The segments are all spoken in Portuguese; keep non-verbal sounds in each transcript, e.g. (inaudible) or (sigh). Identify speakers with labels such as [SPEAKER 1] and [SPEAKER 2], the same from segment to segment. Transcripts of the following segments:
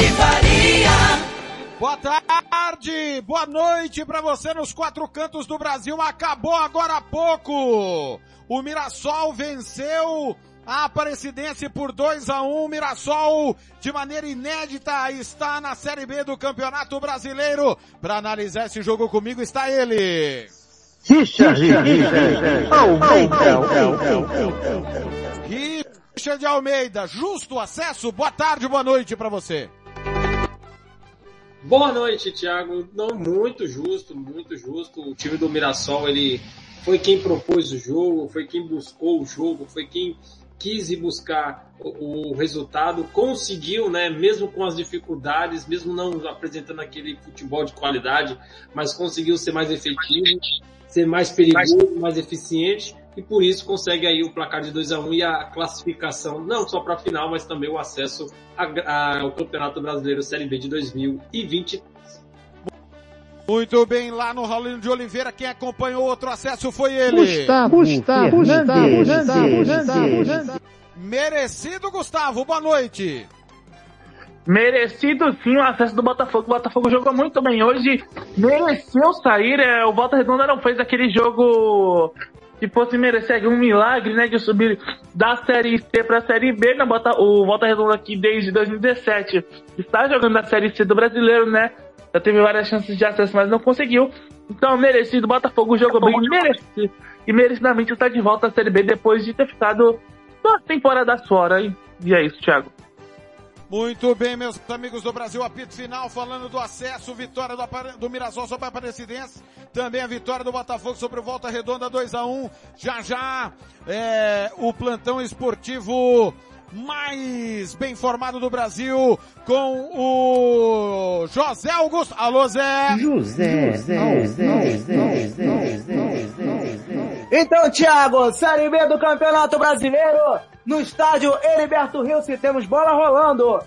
[SPEAKER 1] Faria.
[SPEAKER 2] Boa tarde, boa noite para você nos quatro cantos do Brasil. Acabou agora há pouco. O Mirassol venceu a Aparecidense por 2 a 1 um. Mirassol, de maneira inédita, está na Série B do Campeonato Brasileiro. Para analisar esse jogo comigo está ele.
[SPEAKER 3] Richard Almeida.
[SPEAKER 2] Richard Almeida, justo acesso. Boa tarde, boa noite para você.
[SPEAKER 4] Boa noite, Thiago. Não, muito justo, muito justo. O time do Mirassol, ele foi quem propôs o jogo, foi quem buscou o jogo, foi quem quis ir buscar o, o, resultado, conseguiu, né, mesmo com as dificuldades, mesmo não apresentando aquele futebol de qualidade, mas conseguiu ser mais efetivo, ser mais perigoso, mais eficiente e por isso consegue aí o placar de 2 a 1 um e a classificação, não só para a final, mas também o acesso ao Campeonato Brasileiro Série B de 2020.
[SPEAKER 2] Muito bem, lá no Raulino de Oliveira, quem acompanhou outro acesso foi ele.
[SPEAKER 3] Gustavo, Gustavo, Gustavo, Gustavo, Gustavo,
[SPEAKER 2] Merecido Gustavo, boa noite.
[SPEAKER 5] Merecido sim o acesso do Botafogo. O Botafogo jogou muito bem hoje. Mereceu sair. É, o Volta Redonda não fez aquele jogo que fosse merecer um milagre, né, de subir da Série C para a Série B, né, Bota, o Volta Redonda aqui desde 2017 está jogando na Série C do Brasileiro, né, já teve várias chances de acesso, mas não conseguiu, então merecido, Botafogo jogou bem, merecido, e merecidamente está de volta à Série B depois de ter ficado duas temporadas fora, e, e é isso, Thiago.
[SPEAKER 2] Muito bem, meus amigos do Brasil, apito final, falando do acesso, vitória do, do Mirassol sobre a Aparecidense, também a vitória do Botafogo sobre o Volta Redonda 2 a 1 já já, é, o plantão esportivo mais bem formado do Brasil com o José Augusto. Alô, Zé!
[SPEAKER 3] José, José, José, José,
[SPEAKER 6] Então, Thiago, Série B do Campeonato Brasileiro, no estádio Heriberto Rio, se temos bola rolando.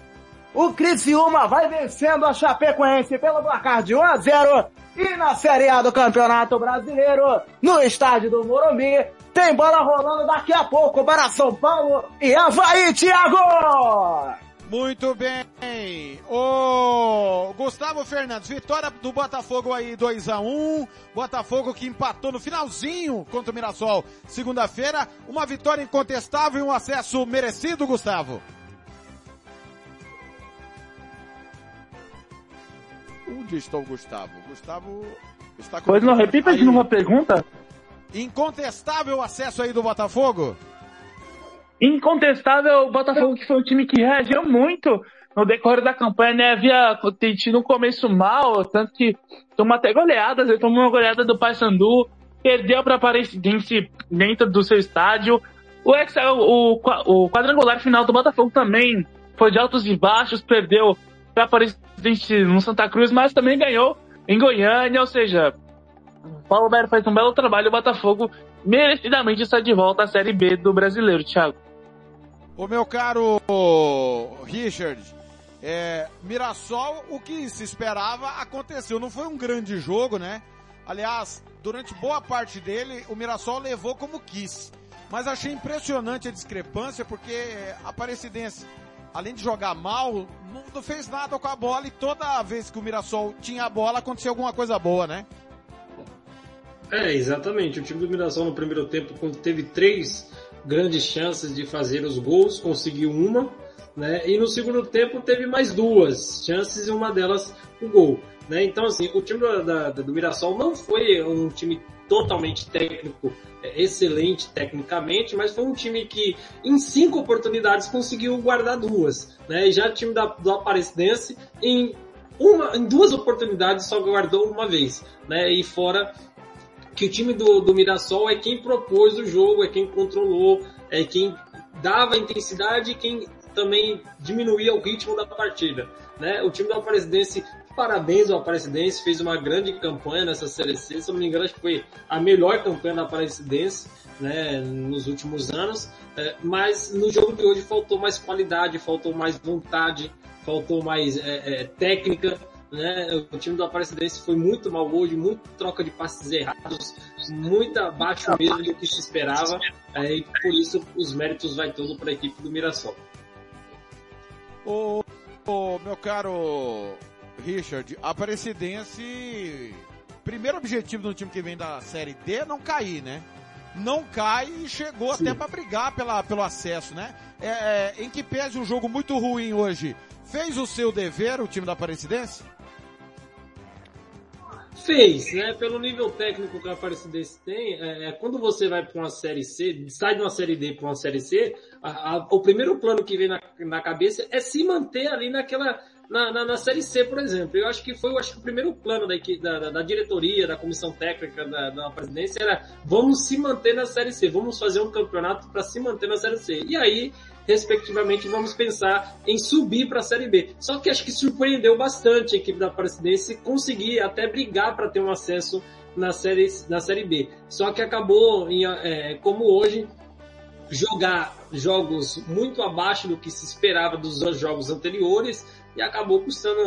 [SPEAKER 6] O Criciúma vai vencendo a Chapecoense pelo placar de 1 a 0 e na Série A do Campeonato Brasileiro, no estádio do Morumbi, tem bola rolando daqui a pouco para São Paulo e Havaí, Thiago!
[SPEAKER 2] Muito bem. O Gustavo Fernandes, vitória do Botafogo aí 2 a 1 Botafogo que empatou no finalzinho contra o Mirassol segunda-feira. Uma vitória incontestável e um acesso merecido, Gustavo. Onde está o Gustavo? Gustavo está com...
[SPEAKER 5] Pois não, repita de novo a pergunta.
[SPEAKER 2] Incontestável o acesso aí do Botafogo?
[SPEAKER 5] Incontestável o Botafogo que foi um time que reagiu muito no decorrer da campanha, né? Havia tido um começo mal, tanto que tomou até goleadas, ele tomou uma goleada do Paysandu, perdeu para Aparecidense dentro do seu estádio. O, o, o quadrangular final do Botafogo também foi de altos e baixos, perdeu para Aparecidense no Santa Cruz, mas também ganhou em Goiânia, ou seja, o Paulo Bero faz um belo trabalho, o Botafogo merecidamente está de volta à Série B do Brasileiro, Thiago.
[SPEAKER 2] O meu caro Richard, é, Mirassol, o que se esperava aconteceu. Não foi um grande jogo, né? Aliás, durante boa parte dele, o Mirassol levou como quis. Mas achei impressionante a discrepância, porque a Aparecidense, além de jogar mal, não fez nada com a bola e toda vez que o Mirassol tinha a bola, acontecia alguma coisa boa, né?
[SPEAKER 4] É, exatamente. O time do Mirassol no primeiro tempo teve três grandes chances de fazer os gols, conseguiu uma, né? E no segundo tempo teve mais duas chances e uma delas o gol, né? Então assim, o time do, da, do Mirassol não foi um time totalmente técnico, é, excelente tecnicamente, mas foi um time que em cinco oportunidades conseguiu guardar duas, né? E já o time da, do Aparecidense em uma, em duas oportunidades só guardou uma vez, né? E fora que o time do, do Mirassol é quem propôs o jogo, é quem controlou, é quem dava intensidade e quem também diminuía o ritmo da partida. Né? O time do Aparecidense, parabéns ao Aparecidense, fez uma grande campanha nessa Série C, se não me engano acho que foi a melhor campanha da Aparecidense né, nos últimos anos, é, mas no jogo de hoje faltou mais qualidade, faltou mais vontade, faltou mais é, é, técnica, né? O time do Aparecidense foi muito mal hoje, muito troca de passes errados, muito abaixo mesmo do que se esperava, é, e por isso os méritos vai todo para a equipe do Mirassol.
[SPEAKER 2] Ô, ô, meu caro Richard, Aparecidense, primeiro objetivo do time que vem da Série D é não cair, né? Não cai e chegou Sim. até para brigar pela, pelo acesso, né? É, é, em que pese um jogo muito ruim hoje, fez o seu dever o time da Aparecidense?
[SPEAKER 4] Fez, né? Pelo nível técnico que a Aparecidense tem, é, é quando você vai para uma série C, sai de uma série D para uma série C, a, a, o primeiro plano que vem na, na cabeça é se manter ali naquela na, na, na, Série C, por exemplo. Eu acho que foi acho que o primeiro plano da, da, da diretoria, da comissão técnica da, da presidência era vamos se manter na Série C, vamos fazer um campeonato para se manter na Série C. E aí, respectivamente, vamos pensar em subir para a Série B. Só que acho que surpreendeu bastante a equipe da Aparecidense conseguir até brigar para ter um acesso na série, na série B. Só que acabou, em, é, como hoje, jogar jogos muito abaixo do que se esperava dos jogos anteriores, e acabou custando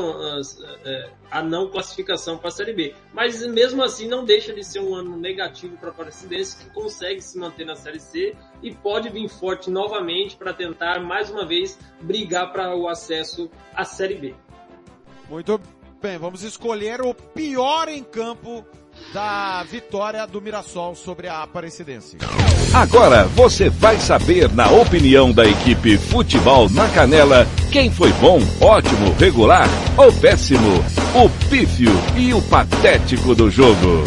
[SPEAKER 4] é, a não classificação para a Série B. Mas mesmo assim não deixa de ser um ano negativo para a Aparecidense que consegue se manter na Série C e pode vir forte novamente para tentar mais uma vez brigar para o acesso à Série B.
[SPEAKER 2] Muito bem, vamos escolher o pior em campo da vitória do Mirassol sobre a Aparecidense.
[SPEAKER 7] Agora você vai saber, na opinião da equipe Futebol na Canela, quem foi bom, ótimo, regular ou péssimo, o pífio e o patético do jogo.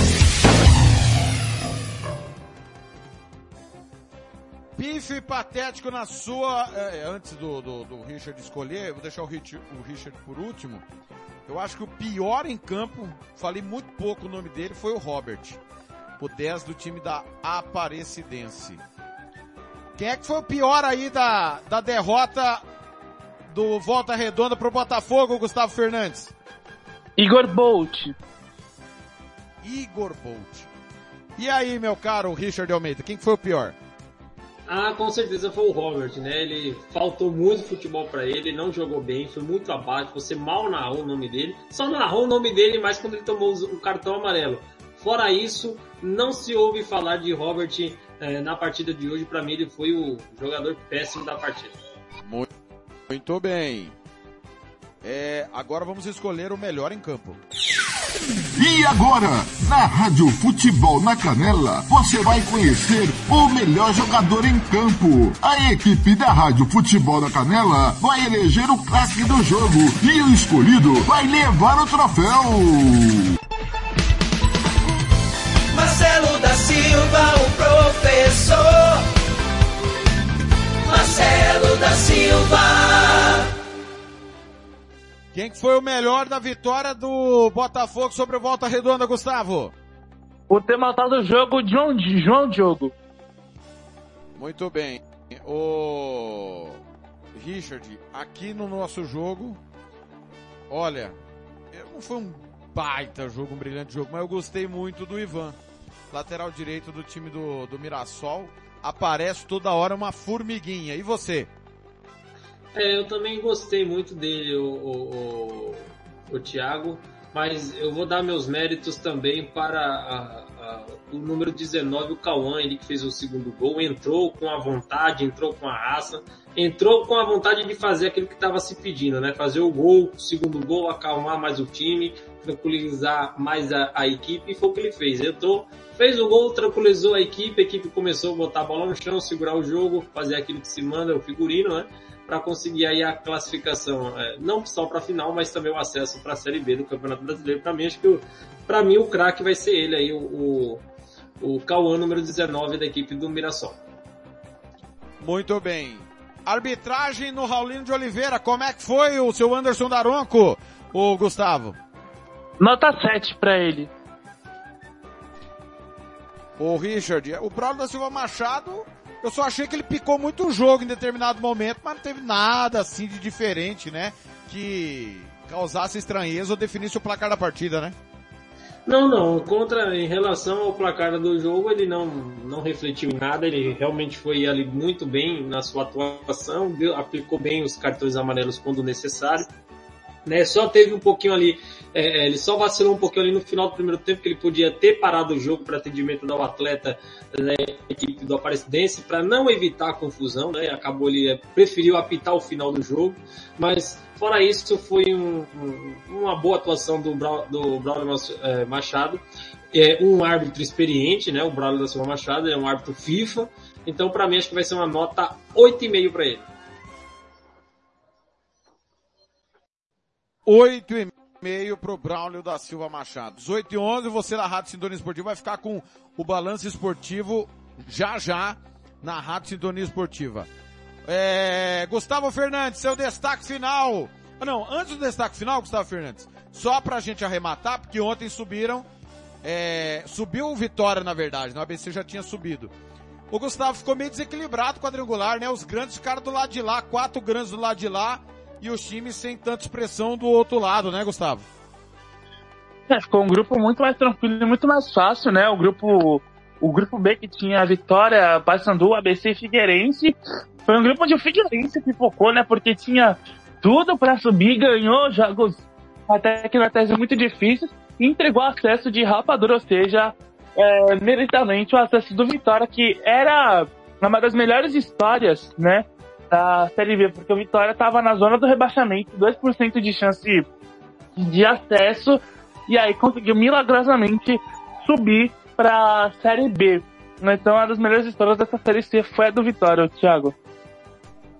[SPEAKER 2] Pífio e patético na sua. É, antes do, do, do, Richard escolher, vou deixar o, Rich, o Richard por último. Eu acho que o pior em campo, falei muito pouco o nome dele, foi o Robert o 10 do time da Aparecidense. Quem é que foi o pior aí da, da derrota do Volta Redonda pro Botafogo, Gustavo Fernandes?
[SPEAKER 5] Igor Bolt.
[SPEAKER 2] Igor Bolt. E aí, meu caro Richard Almeida, quem que foi o pior?
[SPEAKER 4] Ah, com certeza foi o Robert, né? Ele faltou muito futebol para ele, não jogou bem, foi muito abaixo. Você mal narrou o nome dele, só narrou o nome dele mais quando ele tomou o cartão amarelo. Fora isso, não se ouve falar de Robert eh, na partida de hoje. Para mim, ele foi o jogador péssimo da partida.
[SPEAKER 2] Muito, muito bem. É, agora vamos escolher o melhor em campo.
[SPEAKER 8] E agora, na Rádio Futebol na Canela, você vai conhecer o melhor jogador em campo. A equipe da Rádio Futebol na Canela vai eleger o craque do jogo e o escolhido vai levar o troféu.
[SPEAKER 1] Marcelo da Silva, o professor. Marcelo da Silva.
[SPEAKER 2] Quem que foi o melhor da vitória do Botafogo sobre o Volta Redonda, Gustavo?
[SPEAKER 5] O tema tá do jogo, João, João Diogo.
[SPEAKER 2] Muito bem. O Richard, aqui no nosso jogo, olha, não foi um baita jogo, um brilhante jogo, mas eu gostei muito do Ivan lateral direito do time do, do Mirassol, aparece toda hora uma formiguinha. E você?
[SPEAKER 4] É, eu também gostei muito dele, o, o, o, o Thiago, mas eu vou dar meus méritos também para a, a, o número 19, o Cauã, ele que fez o segundo gol, entrou com a vontade, entrou com a raça, entrou com a vontade de fazer aquilo que estava se pedindo, né? Fazer o gol, o segundo gol, acalmar mais o time, tranquilizar mais a, a equipe, e foi o que ele fez. Entrou fez o gol, tranquilizou a equipe, a equipe começou a botar a bola no chão, segurar o jogo, fazer aquilo que se manda, o figurino, né? Para conseguir aí a classificação, é, não só para a final, mas também o acesso para a Série B do Campeonato Brasileiro. Para mim, acho que para mim o craque vai ser ele aí, o, o, o Cauã número 19 da equipe do Mirassol.
[SPEAKER 2] Muito bem. Arbitragem no Raulino de Oliveira, como é que foi o seu Anderson Daronco, o Gustavo?
[SPEAKER 5] Nota 7 para ele.
[SPEAKER 2] Ô Richard, o Braulio da Silva Machado, eu só achei que ele picou muito o jogo em determinado momento, mas não teve nada assim de diferente, né? Que causasse estranheza ou definisse o placar da partida, né?
[SPEAKER 4] Não, não. Contra, em relação ao placar do jogo, ele não, não refletiu em nada. Ele realmente foi ali muito bem na sua atuação, deu, aplicou bem os cartões amarelos quando necessário. Né, só teve um pouquinho ali, é, ele só vacilou um pouquinho ali no final do primeiro tempo, que ele podia ter parado o jogo para atendimento do atleta né, equipe do Aparecidense, para não evitar a confusão, né, acabou ele preferiu apitar o final do jogo, mas fora isso foi um, um, uma boa atuação do, do Braulio é, Machado, é um árbitro experiente, né, o Braulio da Silva Machado, é um árbitro FIFA, então para mim acho que vai ser uma nota 8,5 para ele.
[SPEAKER 2] Oito e meio pro Braulio da Silva Machado. 18 e 11, você da Rádio Sintonia Esportiva vai ficar com o balanço esportivo já já na Rádio Sintonia Esportiva. É, Gustavo Fernandes, seu destaque final. Ah, não, antes do destaque final, Gustavo Fernandes, só pra gente arrematar, porque ontem subiram, é, subiu o Vitória na verdade, no? ABC já tinha subido. O Gustavo ficou meio desequilibrado quadrangular, né? Os grandes ficaram do lado de lá, quatro grandes do lado de lá, e os times sem tanta expressão do outro lado, né, Gustavo?
[SPEAKER 5] É, ficou um grupo muito mais tranquilo e muito mais fácil, né? O grupo, o grupo B que tinha a Vitória, Paysandu, ABC e Figueirense. Foi um grupo onde o Figueirense pipocou, né? Porque tinha tudo para subir, ganhou jogos até que na tese muito difíceis e entregou acesso de rapadura, ou seja, é, meritamente o acesso do Vitória, que era uma das melhores histórias, né? Da Série B, porque o Vitória estava na zona do rebaixamento, 2% de chance de acesso, e aí conseguiu milagrosamente subir para a Série B. Então, uma das melhores histórias dessa Série C foi a do Vitória, Thiago.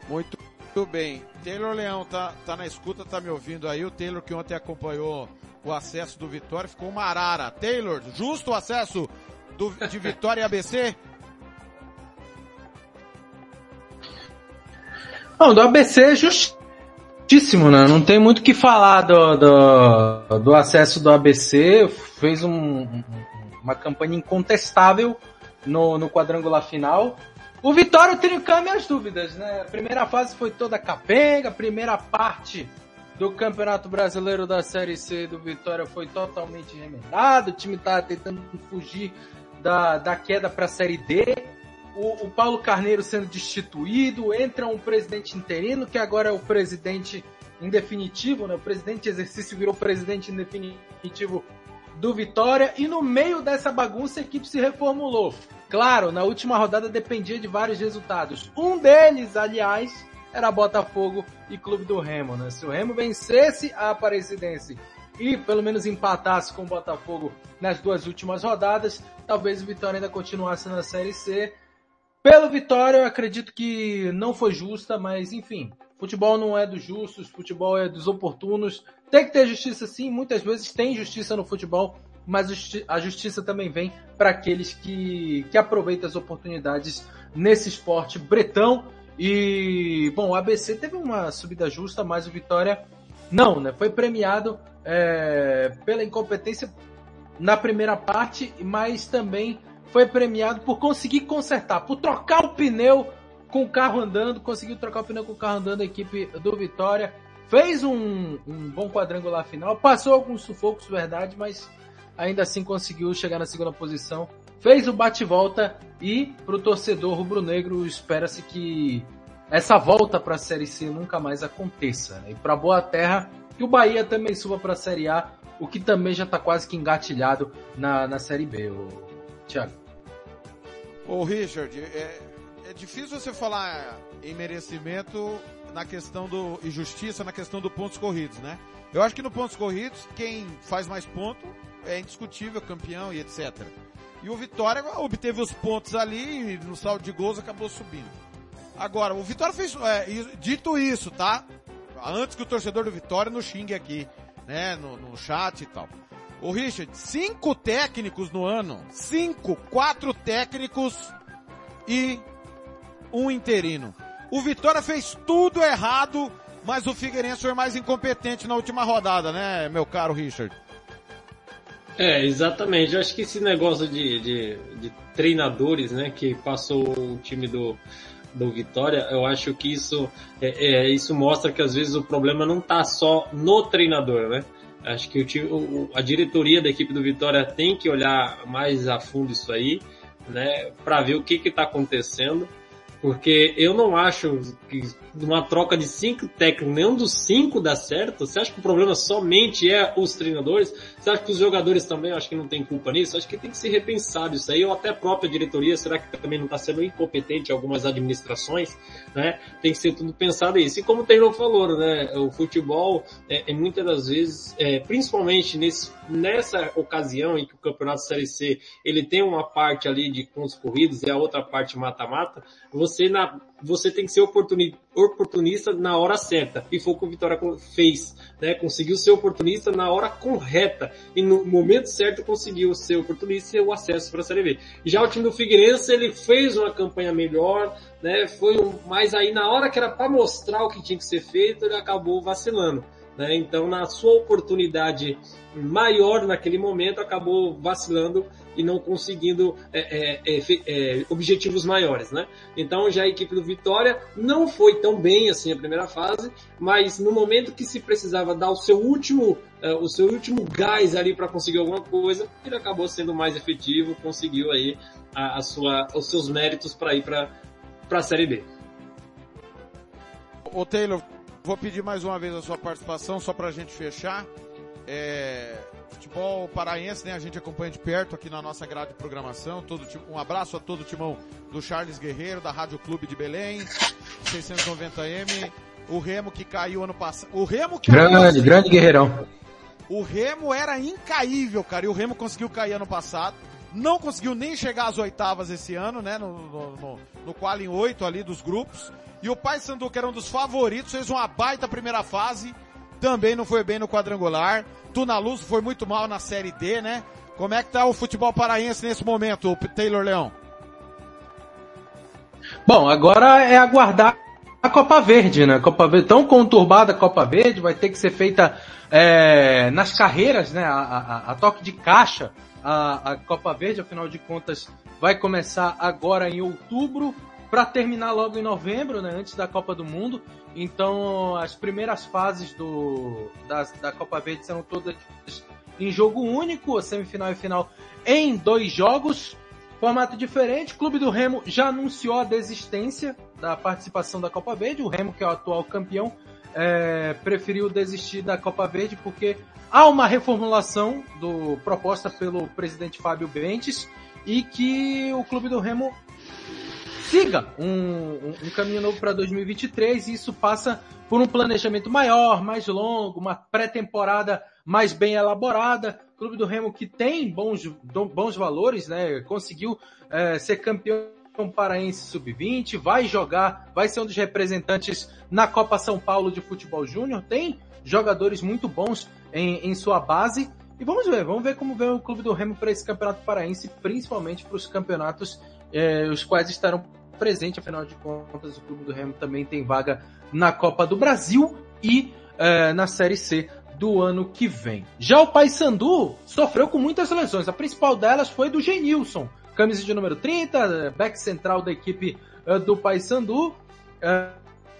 [SPEAKER 2] Muito, muito bem. Taylor Leão tá, tá na escuta, tá me ouvindo aí. O Taylor que ontem acompanhou o acesso do Vitória ficou uma arara. Taylor, justo o acesso do, de Vitória e ABC?
[SPEAKER 9] Não, do ABC é justíssimo, né? Não tem muito o que falar do, do, do, acesso do ABC. Fez um, uma campanha incontestável no, no quadrangular final. O Vitória Trincão minhas dúvidas, né? A primeira fase foi toda capenga, a primeira parte do Campeonato Brasileiro da Série C do Vitória foi totalmente remendado, o time tá tentando fugir da, da queda para a Série D o, o, Paulo Carneiro sendo destituído, entra um presidente interino, que agora é o presidente em definitivo, né? O presidente de exercício virou presidente em definitivo do Vitória, e no meio dessa bagunça a equipe se reformulou. Claro, na última rodada dependia de vários resultados. Um deles, aliás, era Botafogo e Clube do Remo, né? Se o Remo vencesse a Aparecidense e pelo menos empatasse com o Botafogo nas duas últimas rodadas, talvez o Vitória ainda continuasse na Série C pelo Vitória, eu acredito que não foi justa, mas enfim, futebol não é dos justos, futebol é dos oportunos. Tem que ter justiça sim, muitas vezes tem justiça no futebol, mas a justiça também vem para aqueles que, que aproveitam as oportunidades nesse esporte bretão. E, bom, o ABC teve uma subida justa, mas o Vitória não, né? Foi premiado é, pela incompetência na primeira parte, mas também foi premiado por conseguir consertar, por trocar o pneu com o carro andando, conseguiu trocar o pneu com o carro andando a equipe do Vitória. Fez um, um bom quadrangular final, passou alguns sufocos, verdade, mas ainda assim conseguiu chegar na segunda posição. Fez o bate-volta e para o torcedor rubro-negro espera-se que essa volta para a Série C nunca mais aconteça. Né? E para Boa Terra, que o Bahia também suba para a Série A, o que também já está quase que engatilhado na, na Série B, o Thiago.
[SPEAKER 2] Ô Richard, é, é difícil você falar em merecimento na questão do e justiça na questão do pontos corridos, né? Eu acho que no pontos corridos quem faz mais ponto é indiscutível campeão e etc. E o Vitória obteve os pontos ali e no saldo de gols acabou subindo. Agora, o Vitória fez, é, dito isso, tá? Antes que o torcedor do Vitória nos xingue aqui, né, no, no chat e tal. O Richard, cinco técnicos no ano. Cinco, quatro técnicos e um interino. O Vitória fez tudo errado, mas o Figueirense foi mais incompetente na última rodada, né, meu caro Richard?
[SPEAKER 4] É, exatamente. Eu acho que esse negócio de, de, de treinadores, né, que passou o time do, do Vitória, eu acho que isso, é, é, isso mostra que às vezes o problema não está só no treinador, né? Acho que o a diretoria da equipe do Vitória tem que olhar mais a fundo isso aí, né, para ver o que está acontecendo porque eu não acho que numa troca de cinco técnicos, nenhum dos cinco dá certo. Você acha que o problema somente é os treinadores? Você acha que os jogadores também, acho que não tem culpa nisso? Acho que tem que ser repensado isso aí, ou até a própria diretoria, será que também não está sendo incompetente algumas administrações, né? Tem que ser tudo pensado isso. E como o Taylor falou, né? O futebol, é, é muitas das vezes, é, principalmente nesse, nessa ocasião em que o Campeonato Série C, ele tem uma parte ali de pontos corridos e a outra parte mata-mata, você na, você tem que ser oportunista na hora certa. E foi o que o Vitória fez, né? Conseguiu ser oportunista na hora correta. E no momento certo conseguiu ser oportunista e o acesso para a Série B. Já o time do Figueirense, ele fez uma campanha melhor, né? Foi um, mas aí na hora que era para mostrar o que tinha que ser feito, ele acabou vacilando. Né? Então, na sua oportunidade maior naquele momento, acabou vacilando e não conseguindo é, é, é, é, objetivos maiores, né? Então já a equipe do Vitória não foi tão bem assim a primeira fase, mas no momento que se precisava dar o seu último, é, o seu último gás ali para conseguir alguma coisa, ele acabou sendo mais efetivo, conseguiu aí a, a sua, os seus méritos para ir para a Série B.
[SPEAKER 2] Ô Taylor, vou pedir mais uma vez a sua participação só para a gente fechar. É, futebol paraense, né? A gente acompanha de perto aqui na nossa grade de programação. Todo, um abraço a todo o timão do Charles Guerreiro, da Rádio Clube de Belém, 690M. O Remo que caiu ano passado. O Remo que
[SPEAKER 9] Grande, grande guerreirão.
[SPEAKER 2] O Remo era incaível, cara, e o Remo conseguiu cair ano passado. Não conseguiu nem chegar às oitavas esse ano, né? No, no, no, no qual em oito ali dos grupos. E o Paysandu, que era um dos favoritos, fez uma baita primeira fase também não foi bem no quadrangular. Luz foi muito mal na Série D, né? Como é que tá o futebol paraense nesse momento, Taylor Leão?
[SPEAKER 9] Bom, agora é aguardar a Copa Verde, né? Copa Verde, tão conturbada a Copa Verde, vai ter que ser feita é, nas carreiras, né? A, a, a toque de caixa, a, a Copa Verde, afinal de contas, vai começar agora em outubro para terminar logo em novembro, né, antes da Copa do Mundo. Então, as primeiras fases do, da, da Copa Verde serão todas em jogo único, semifinal e final em dois jogos. Formato diferente, Clube do Remo já anunciou a desistência da participação da Copa Verde. O Remo, que é o atual campeão, é, preferiu desistir da Copa Verde porque há uma reformulação do proposta pelo presidente Fábio Bentes e que o Clube do Remo siga um, um caminho novo para 2023 e isso passa por um planejamento maior, mais longo, uma pré-temporada mais bem elaborada. Clube do Remo que tem bons, bons valores, né? Conseguiu é, ser campeão paraense sub-20, vai jogar, vai ser um dos representantes na Copa São Paulo de Futebol Júnior, tem jogadores muito bons em, em sua base. E vamos ver, vamos ver como vem o Clube do Remo para esse campeonato paraense, principalmente para os campeonatos eh, os quais estarão presente, afinal de contas, o Clube do Remo também tem vaga na Copa do Brasil e é, na Série C do ano que vem. Já o Paysandu sofreu com muitas lesões. A principal delas foi do Genilson, camisa de número 30, back central da equipe uh, do Paysandu. Uh,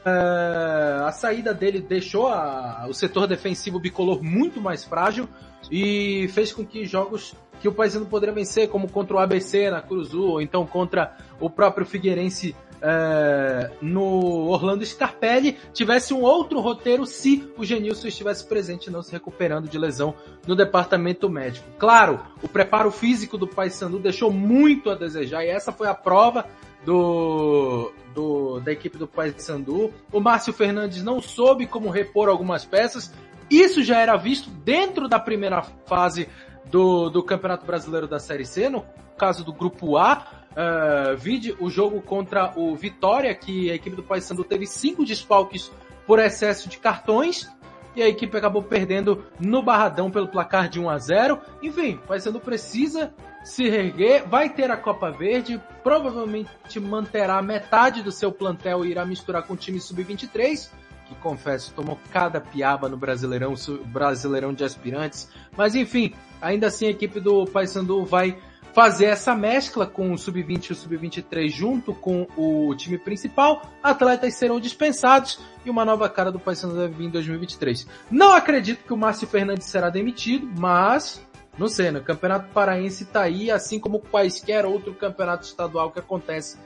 [SPEAKER 9] uh, a saída dele deixou a, o setor defensivo bicolor muito mais frágil e fez com que jogos que o Paysandu poderia vencer, como contra o ABC na Curuzu, ou então contra o próprio Figueirense é, no Orlando Scarpelli, tivesse um outro roteiro se o Genilson estivesse presente não se recuperando de lesão no departamento médico. Claro, o preparo físico do Paysandu deixou muito a desejar e essa foi a prova do, do da equipe do Paysandu. O Márcio Fernandes não soube como repor algumas peças. Isso já era visto dentro da primeira fase do, do Campeonato Brasileiro da Série C, no caso do Grupo A, uh, vide o jogo contra o Vitória, que a equipe do Paysandu teve cinco desfalques por excesso de cartões, e a equipe acabou perdendo no Barradão pelo placar de 1 a 0. Enfim, o Paysandu precisa se erguer, vai ter a Copa Verde, provavelmente manterá metade do seu plantel e irá misturar com o time sub-23, que confesso, tomou cada piaba no Brasileirão, Brasileirão de aspirantes. Mas enfim, ainda assim a equipe do Paysandu vai fazer essa mescla com o sub-20 e o sub-23 junto com o time principal. Atletas serão dispensados e uma nova cara do Paysandu deve vir em 2023. Não acredito que o Márcio Fernandes será demitido, mas não sei, né? O Campeonato Paraense tá aí, assim como quaisquer outro campeonato estadual que acontece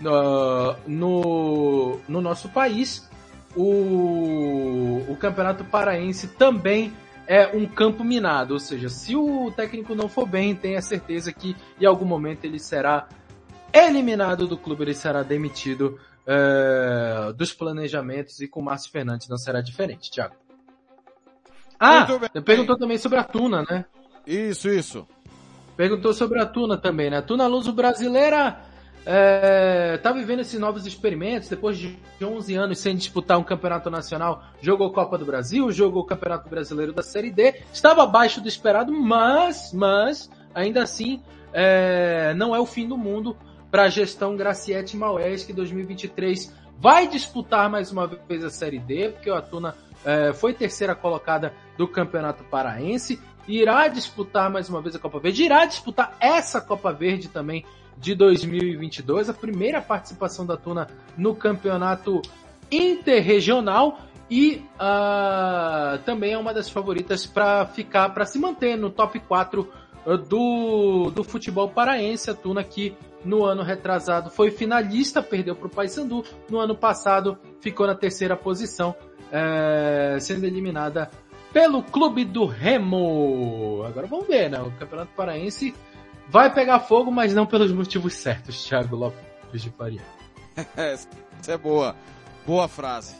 [SPEAKER 9] uh, no, no nosso país. O, o Campeonato Paraense também é um campo minado, ou seja, se o técnico não for bem, tenha certeza que em algum momento ele será eliminado do clube, ele será demitido uh, dos planejamentos e com o Márcio Fernandes não será diferente, Thiago. Ah, perguntou também sobre a Tuna, né?
[SPEAKER 2] Isso, isso.
[SPEAKER 9] Perguntou sobre a Tuna também, né? A Tuna Luso brasileira é, tá vivendo esses novos experimentos, depois de 11 anos sem disputar um campeonato nacional, jogou Copa do Brasil, jogou o Campeonato Brasileiro da Série D, estava abaixo do esperado, mas, mas, ainda assim, é, não é o fim do mundo para a gestão Graciete Maués, que 2023 vai disputar mais uma vez a Série D, porque o Atuna é, foi terceira colocada do Campeonato Paraense, irá disputar mais uma vez a Copa Verde, irá disputar essa Copa Verde também de 2022, a primeira participação da Tuna no campeonato interregional e uh, também é uma das favoritas para ficar, para se manter no top 4 uh, do, do futebol paraense. A Tuna que no ano retrasado foi finalista, perdeu para o Paysandu. No ano passado ficou na terceira posição, uh, sendo eliminada pelo Clube do Remo. Agora vamos ver, né? O Campeonato Paraense vai pegar fogo, mas não pelos motivos certos, Thiago Lopes de Faria. (laughs)
[SPEAKER 2] Essa é boa. Boa frase.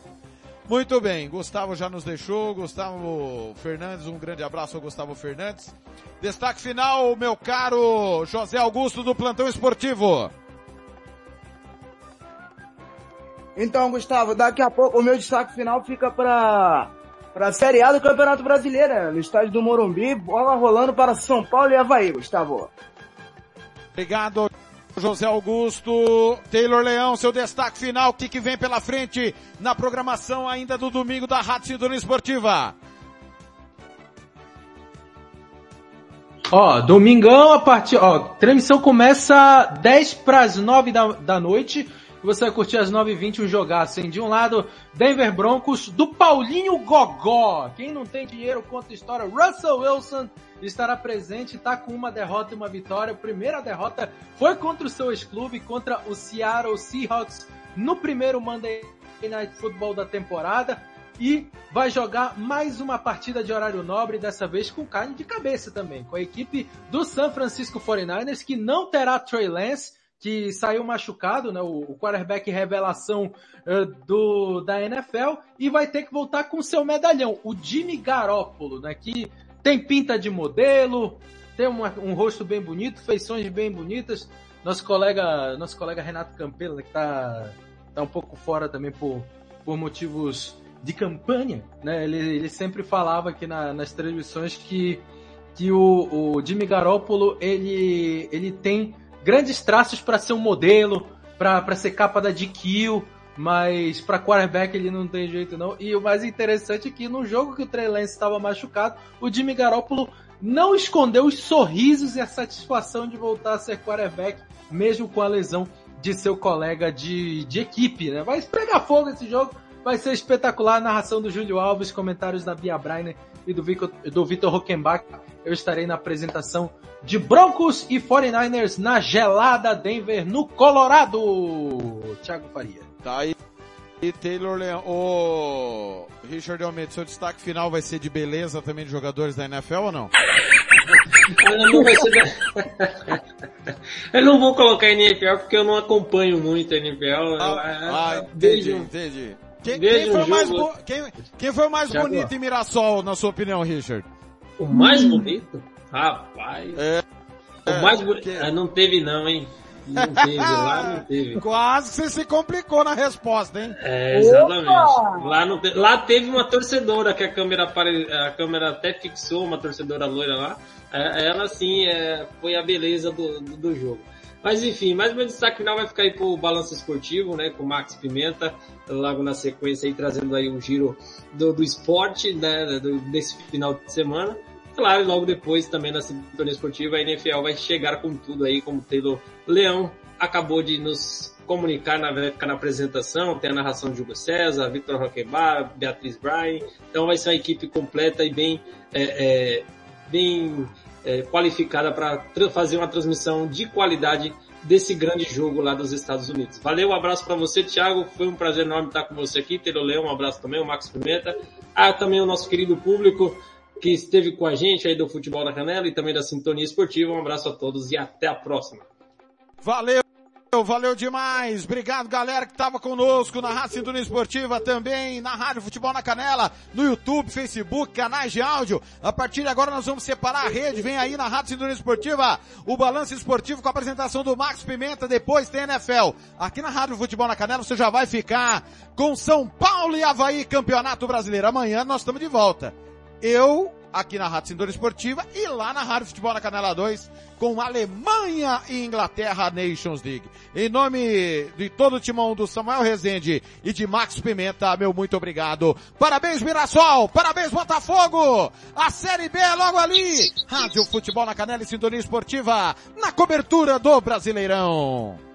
[SPEAKER 2] Muito bem, Gustavo já nos deixou, Gustavo Fernandes, um grande abraço ao Gustavo Fernandes. Destaque final, meu caro José Augusto do Plantão Esportivo.
[SPEAKER 6] Então, Gustavo, daqui a pouco o meu destaque final fica para para a Série A do Campeonato Brasileiro, né? no estádio do Morumbi, bola rolando para São Paulo e Havaí, Gustavo.
[SPEAKER 2] Obrigado, José Augusto. Taylor Leão, seu destaque final, o que, que vem pela frente na programação ainda do domingo da Rádio Sintonia Esportiva?
[SPEAKER 9] Ó, domingão a partir, ó, transmissão começa 10 para as 9 da, da noite. Você vai curtir às 9h20 um jogaço, hein? De um lado, Denver Broncos, do Paulinho Gogó. Quem não tem dinheiro conta história. Russell Wilson estará presente, está com uma derrota e uma vitória. A primeira derrota foi contra o seu ex-clube, contra o Seattle Seahawks, no primeiro Monday Night Football da temporada. E vai jogar mais uma partida de horário nobre, dessa vez com carne de cabeça também, com a equipe do San Francisco 49ers, que não terá Trey Lance, que saiu machucado, né, o, quarterback revelação uh, do, da NFL, e vai ter que voltar com seu medalhão, o Jimmy Garoppolo, né, que tem pinta de modelo, tem uma, um rosto bem bonito, feições bem bonitas. Nosso colega, nosso colega Renato Campelo, né, que tá, tá um pouco fora também por, por motivos de campanha, né, ele, ele sempre falava aqui na, nas transmissões que, que o, o Jimmy Garoppolo, ele, ele tem grandes traços para ser um modelo, para ser capa da DQ, mas para quarterback ele não tem jeito não. E o mais interessante é que no jogo que o Trey Lance estava machucado, o Jimmy Garoppolo não escondeu os sorrisos e a satisfação de voltar a ser quarterback, mesmo com a lesão de seu colega de, de equipe, né? Vai pegar fogo esse jogo, vai ser espetacular. A narração do Júlio Alves, comentários da Bia Breiner e do Vitor, do Vitor Hockenbach. Eu estarei na apresentação de Broncos e 49ers na gelada Denver, no Colorado. Thiago Faria.
[SPEAKER 2] Tá aí. E Taylor Leão, o Richard Almeida, seu destaque final vai ser de beleza também de jogadores da NFL ou não?
[SPEAKER 4] não vai ser eu não vou colocar NFL porque eu não acompanho muito a NFL.
[SPEAKER 2] Ah, ah entendi, entendi. Quem, quem, foi mais quem, quem, foi mais bonito em Mirassol, na sua opinião, Richard?
[SPEAKER 4] O mais bonito? Rapaz. É, o mais bonito. Que... Ah, não teve não, hein? Não (laughs) teve, lá não teve.
[SPEAKER 2] Quase você se complicou na resposta, hein?
[SPEAKER 4] É, exatamente. Lá, não te... lá teve uma torcedora que a câmera, apare... a câmera até fixou, uma torcedora loira lá. É, ela sim é... foi a beleza do, do jogo. Mas enfim, mais meu destaque final vai ficar aí pro balanço esportivo, né, com o Max Pimenta, logo na sequência aí trazendo aí um giro do, do esporte, né, do, desse final de semana. Claro, logo depois também na sintonia esportiva a NFL vai chegar com tudo aí, como o Taylor Leão acabou de nos comunicar na, na apresentação, tem a narração de Hugo César, Victor Roquebar, Beatriz Bryan, então vai ser uma equipe completa e bem, é, é, bem é, qualificada para fazer uma transmissão de qualidade desse grande jogo lá dos Estados Unidos. Valeu, um abraço para você, Thiago. Foi um prazer enorme estar com você aqui. Tero Leão, um abraço também, o Max Pimenta. Ah, também o nosso querido público que esteve com a gente aí do Futebol na Canela e também da Sintonia Esportiva. Um abraço a todos e até a próxima.
[SPEAKER 2] Valeu! Valeu demais. Obrigado, galera que estava conosco na Rádio Sintonia Esportiva também, na Rádio Futebol na Canela, no YouTube, Facebook, canais de áudio. A partir de agora nós vamos separar a rede. Vem aí na Rádio Sintonia Esportiva o balanço esportivo com a apresentação do Max Pimenta. Depois tem NFL. Aqui na Rádio Futebol na Canela você já vai ficar com São Paulo e Havaí Campeonato Brasileiro. Amanhã nós estamos de volta. Eu aqui na Rádio Cintura Esportiva e lá na Rádio Futebol na Canela 2 com Alemanha e Inglaterra Nations League. Em nome de todo o timão do Samuel Rezende e de Max Pimenta, meu muito obrigado. Parabéns Mirassol, parabéns Botafogo, a Série B é logo ali. Rádio Futebol na Canela e Sintonia Esportiva na cobertura do Brasileirão.